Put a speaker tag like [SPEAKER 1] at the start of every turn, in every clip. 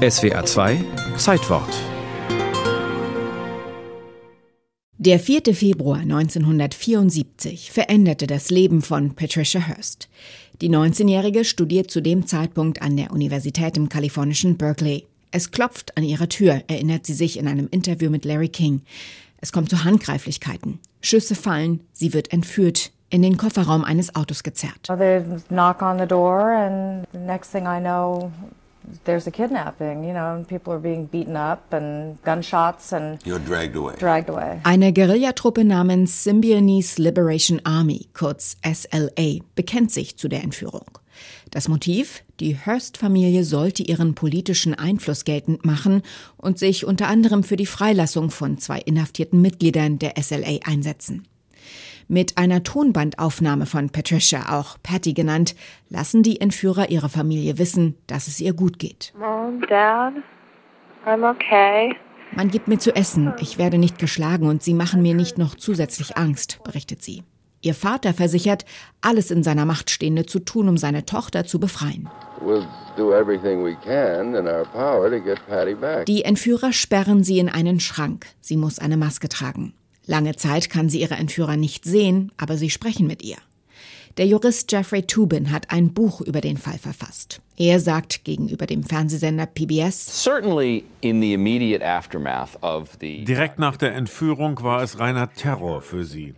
[SPEAKER 1] SWA 2 Zeitwort
[SPEAKER 2] Der 4. Februar 1974 veränderte das Leben von Patricia Hearst. Die 19-Jährige studiert zu dem Zeitpunkt an der Universität im kalifornischen Berkeley. Es klopft an ihrer Tür, erinnert sie sich in einem Interview mit Larry King. Es kommt zu Handgreiflichkeiten. Schüsse fallen, sie wird entführt, in den Kofferraum eines Autos gezerrt.
[SPEAKER 3] They there's a kidnapping, you know, and people are being beaten up and gunshots and
[SPEAKER 4] You're dragged away.
[SPEAKER 3] dragged away.
[SPEAKER 2] Eine Guerillatruppe namens Symbionese Liberation Army, kurz SLA, bekennt sich zu der Entführung. Das Motiv? Die Hearst-Familie sollte ihren politischen Einfluss geltend machen und sich unter anderem für die Freilassung von zwei inhaftierten Mitgliedern der SLA einsetzen. Mit einer Tonbandaufnahme von Patricia, auch Patty genannt, lassen die Entführer ihre Familie wissen, dass es ihr gut geht.
[SPEAKER 5] Mom, Dad, I'm okay.
[SPEAKER 2] Man gibt mir zu essen, ich werde nicht geschlagen und sie machen mir nicht noch zusätzlich Angst, berichtet sie. Ihr Vater versichert, alles in seiner Macht Stehende zu tun, um seine Tochter zu befreien.
[SPEAKER 6] We'll do everything we can in our power to get Patty back.
[SPEAKER 2] Die Entführer sperren sie in einen Schrank. Sie muss eine Maske tragen. Lange Zeit kann sie ihre Entführer nicht sehen, aber sie sprechen mit ihr. Der Jurist Jeffrey Tubin hat ein Buch über den Fall verfasst. Er sagt gegenüber dem Fernsehsender PBS,
[SPEAKER 7] Direkt nach der Entführung war es reiner Terror für sie.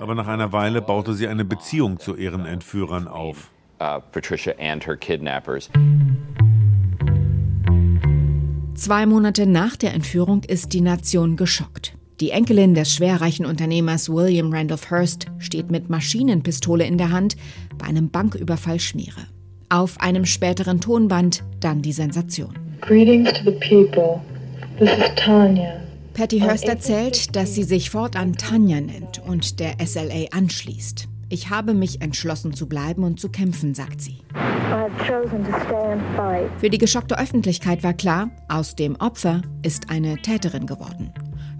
[SPEAKER 7] Aber nach einer Weile baute sie eine Beziehung zu ihren Entführern auf.
[SPEAKER 8] uh, Patricia and her kidnappers.
[SPEAKER 2] zwei Monate nach der Entführung ist die Nation geschockt. Die Enkelin des schwerreichen Unternehmers William Randolph Hearst steht mit Maschinenpistole in der Hand bei einem Banküberfall Schmiere. Auf einem späteren Tonband dann die Sensation.
[SPEAKER 5] Greetings to the people. This is Tanya.
[SPEAKER 2] Patty Hearst erzählt, dass sie sich fortan Tanja nennt und der SLA anschließt. Ich habe mich entschlossen zu bleiben und zu kämpfen, sagt sie. Für die geschockte Öffentlichkeit war klar, aus dem Opfer ist eine Täterin geworden.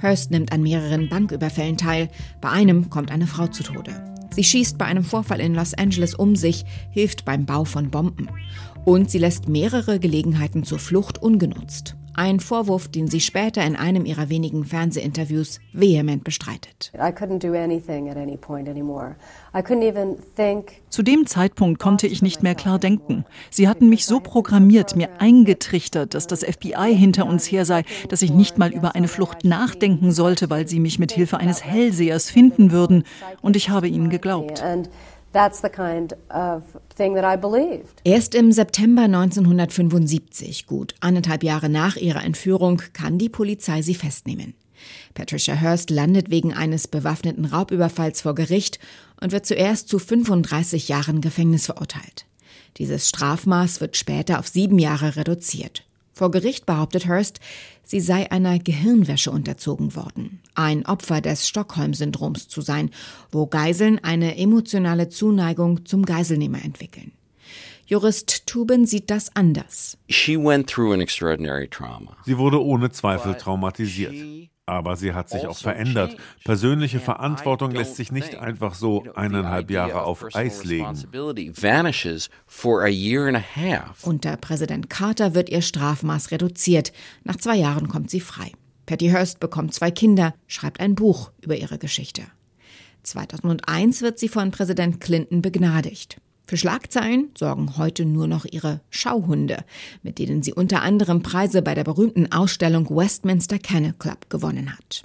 [SPEAKER 2] Hearst nimmt an mehreren Banküberfällen teil, bei einem kommt eine Frau zu Tode. Sie schießt bei einem Vorfall in Los Angeles um sich, hilft beim Bau von Bomben. Und sie lässt mehrere Gelegenheiten zur Flucht ungenutzt. Ein Vorwurf, den sie später in einem ihrer wenigen Fernsehinterviews vehement bestreitet.
[SPEAKER 9] I couldn't do anything at any point anymore. I couldn't even think.
[SPEAKER 10] Zu dem Zeitpunkt konnte ich nicht mehr klar denken. Sie hatten mich so programmiert, mir eingetrichtert, dass das FBI hinter uns her sei, dass ich nicht mal über eine Flucht nachdenken sollte, weil sie mich mit Hilfe eines Hellsehers finden würden. Und ich habe ihnen geglaubt.
[SPEAKER 2] Erst im September 1975, gut anderthalb Jahre nach ihrer Entführung, kann die Polizei sie festnehmen. Patricia Hearst landet wegen eines bewaffneten Raubüberfalls vor Gericht und wird zuerst zu 35 Jahren Gefängnis verurteilt. Dieses Strafmaß wird später auf sieben Jahre reduziert. Vor Gericht behauptet Hearst, sie sei einer Gehirnwäsche unterzogen worden, ein Opfer des Stockholm-Syndroms zu sein, wo Geiseln eine emotionale Zuneigung zum Geiselnehmer entwickeln. Jurist Tubin sieht das anders.
[SPEAKER 8] She went through an extraordinary trauma.
[SPEAKER 7] Sie wurde ohne Zweifel traumatisiert. Aber sie hat sich auch verändert. Persönliche Verantwortung lässt sich nicht einfach so eineinhalb Jahre auf Eis legen.
[SPEAKER 2] Unter Präsident Carter wird ihr Strafmaß reduziert. Nach zwei Jahren kommt sie frei. Patty Hearst bekommt zwei Kinder, schreibt ein Buch über ihre Geschichte. 2001 wird sie von Präsident Clinton begnadigt. Für Schlagzeilen sorgen heute nur noch ihre Schauhunde, mit denen sie unter anderem Preise bei der berühmten Ausstellung Westminster Kennel Club gewonnen hat.